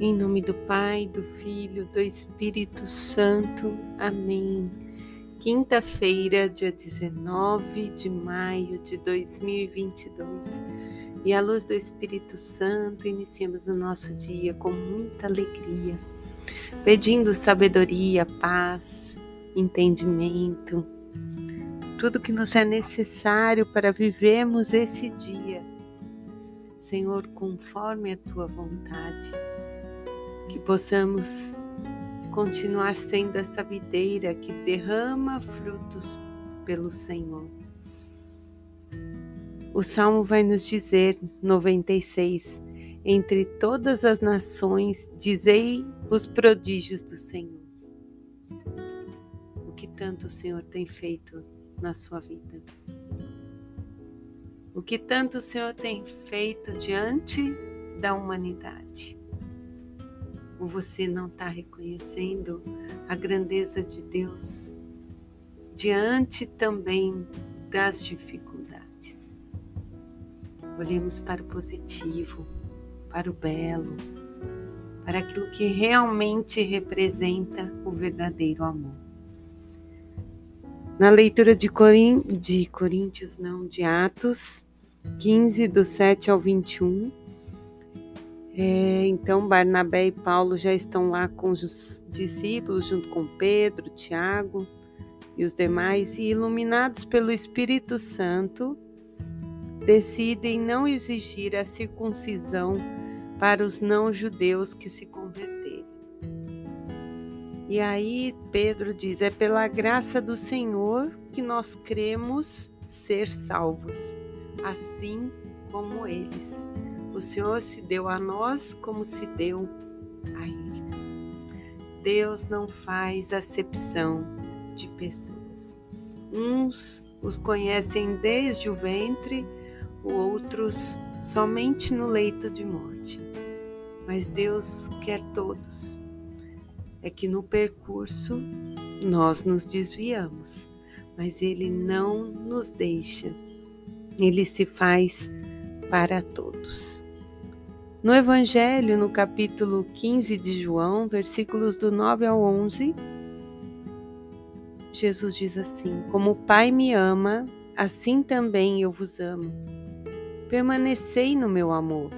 Em nome do Pai, do Filho, do Espírito Santo. Amém. Quinta-feira, dia 19 de maio de 2022. E à luz do Espírito Santo, iniciamos o nosso dia com muita alegria, pedindo sabedoria, paz, entendimento, tudo que nos é necessário para vivermos esse dia. Senhor, conforme a tua vontade que possamos continuar sendo essa videira que derrama frutos pelo Senhor. O Salmo vai nos dizer, 96, entre todas as nações, dizei os prodígios do Senhor. O que tanto o Senhor tem feito na sua vida? O que tanto o Senhor tem feito diante da humanidade? Ou você não está reconhecendo a grandeza de Deus diante também das dificuldades. Olhemos para o positivo, para o belo, para aquilo que realmente representa o verdadeiro amor. Na leitura de, de Coríntios, não, de Atos 15, do 7 ao 21, é, então, Barnabé e Paulo já estão lá com os discípulos, junto com Pedro, Tiago e os demais, e iluminados pelo Espírito Santo, decidem não exigir a circuncisão para os não-judeus que se converterem. E aí Pedro diz: é pela graça do Senhor que nós cremos ser salvos, assim como eles. O Senhor se deu a nós como se deu a eles. Deus não faz acepção de pessoas. Uns os conhecem desde o ventre, outros somente no leito de morte. Mas Deus quer todos. É que no percurso nós nos desviamos, mas Ele não nos deixa. Ele se faz para todos. No Evangelho, no capítulo 15 de João, versículos do 9 ao 11, Jesus diz assim: Como o Pai me ama, assim também eu vos amo. Permanecei no meu amor.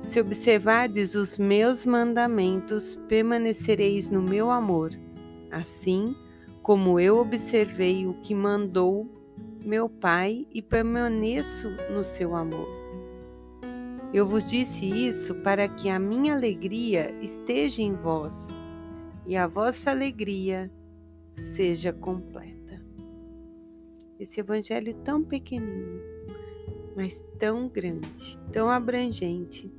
Se observardes os meus mandamentos, permanecereis no meu amor, assim como eu observei o que mandou meu Pai e permaneço no seu amor. Eu vos disse isso para que a minha alegria esteja em vós e a vossa alegria seja completa. Esse evangelho tão pequenino, mas tão grande, tão abrangente,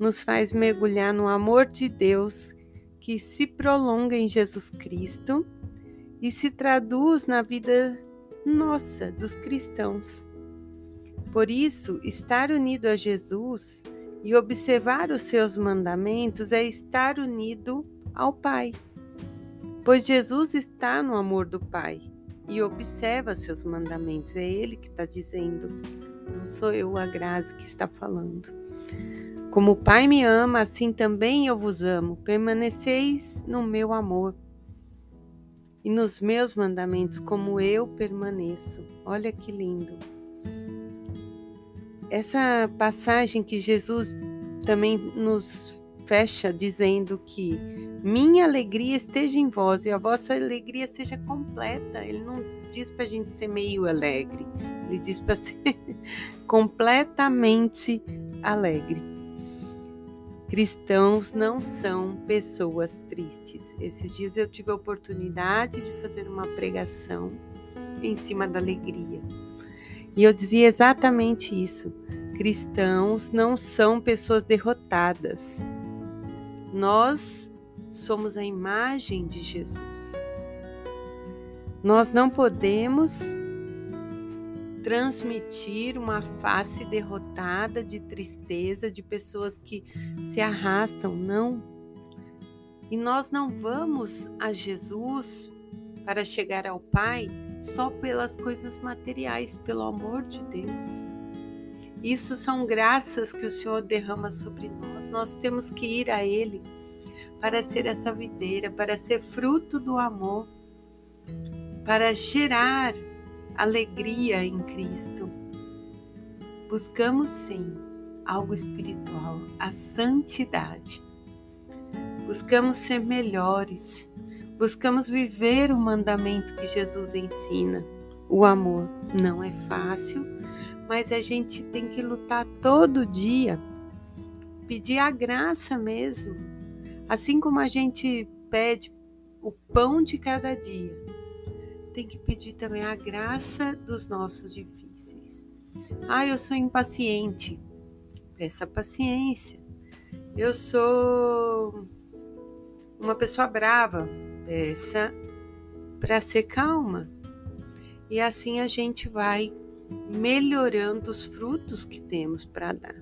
nos faz mergulhar no amor de Deus que se prolonga em Jesus Cristo e se traduz na vida nossa, dos cristãos. Por isso, estar unido a Jesus e observar os seus mandamentos é estar unido ao Pai, pois Jesus está no amor do Pai e observa seus mandamentos. É Ele que está dizendo, não sou eu a Graça que está falando. Como o Pai me ama, assim também eu vos amo. Permaneceis no meu amor e nos meus mandamentos, como eu permaneço. Olha que lindo essa passagem que Jesus também nos fecha dizendo que minha alegria esteja em vós e a vossa alegria seja completa. Ele não diz para a gente ser meio alegre, ele diz para ser completamente alegre. Cristãos não são pessoas tristes. Esses dias eu tive a oportunidade de fazer uma pregação em cima da alegria. E eu dizia exatamente isso. Cristãos não são pessoas derrotadas. Nós somos a imagem de Jesus. Nós não podemos transmitir uma face derrotada de tristeza, de pessoas que se arrastam, não. E nós não vamos a Jesus para chegar ao Pai só pelas coisas materiais, pelo amor de Deus. Isso são graças que o Senhor derrama sobre nós. Nós temos que ir a Ele para ser essa videira, para ser fruto do amor, para gerar alegria em Cristo. Buscamos sim algo espiritual, a santidade. Buscamos ser melhores, buscamos viver o mandamento que Jesus ensina. O amor não é fácil, mas a gente tem que lutar todo dia, pedir a graça mesmo. Assim como a gente pede o pão de cada dia, tem que pedir também a graça dos nossos difíceis. Ah, eu sou impaciente. Peça paciência. Eu sou uma pessoa brava. Peça para ser calma. E assim a gente vai melhorando os frutos que temos para dar.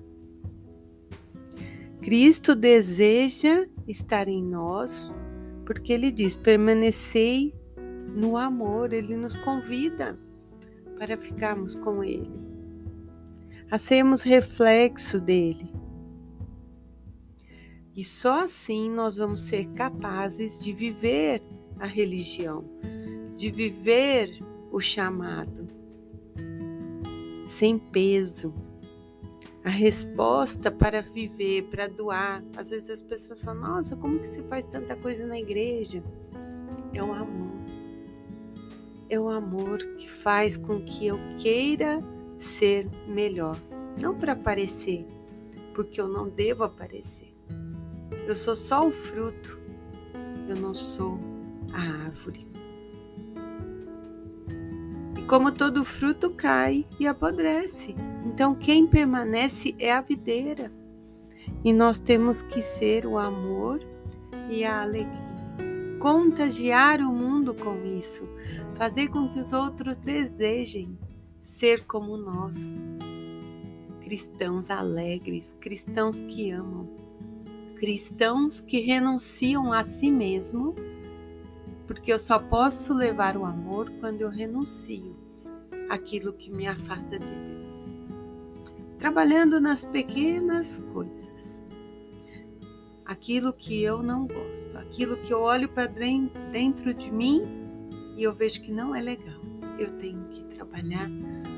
Cristo deseja estar em nós, porque ele diz: permanecei no amor, ele nos convida para ficarmos com ele, a sermos reflexo dele. E só assim nós vamos ser capazes de viver a religião, de viver o chamado sem peso. A resposta para viver, para doar. Às vezes as pessoas falam: Nossa, como que se faz tanta coisa na igreja? É o amor. É o amor que faz com que eu queira ser melhor. Não para aparecer, porque eu não devo aparecer. Eu sou só o fruto, eu não sou a árvore como todo fruto cai e apodrece. Então, quem permanece é a videira. E nós temos que ser o amor e a alegria. Contagiar o mundo com isso, fazer com que os outros desejem ser como nós. Cristãos alegres, cristãos que amam, cristãos que renunciam a si mesmo porque eu só posso levar o amor quando eu renuncio aquilo que me afasta de Deus. Trabalhando nas pequenas coisas. Aquilo que eu não gosto, aquilo que eu olho para dentro de mim e eu vejo que não é legal. Eu tenho que trabalhar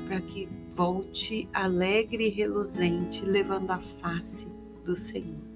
para que volte alegre e reluzente, levando a face do Senhor.